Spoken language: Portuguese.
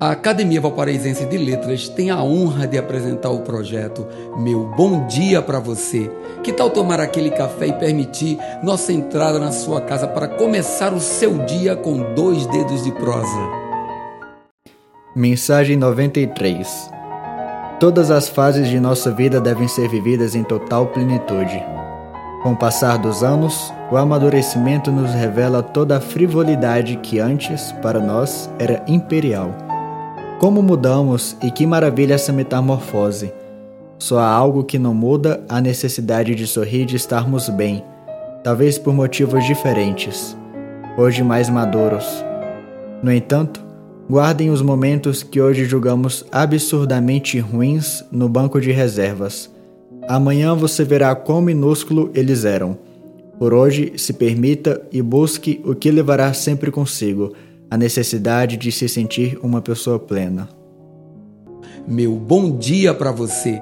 A Academia Valparaísense de Letras tem a honra de apresentar o projeto Meu Bom Dia para Você. Que tal tomar aquele café e permitir nossa entrada na sua casa para começar o seu dia com dois dedos de prosa? Mensagem 93 Todas as fases de nossa vida devem ser vividas em total plenitude. Com o passar dos anos, o amadurecimento nos revela toda a frivolidade que antes, para nós, era imperial. Como mudamos e que maravilha essa metamorfose! Só há algo que não muda a necessidade de sorrir e de estarmos bem, talvez por motivos diferentes, hoje mais maduros. No entanto, guardem os momentos que hoje julgamos absurdamente ruins no banco de reservas. Amanhã você verá quão minúsculo eles eram. Por hoje, se permita e busque o que levará sempre consigo a necessidade de se sentir uma pessoa plena. Meu bom dia para você!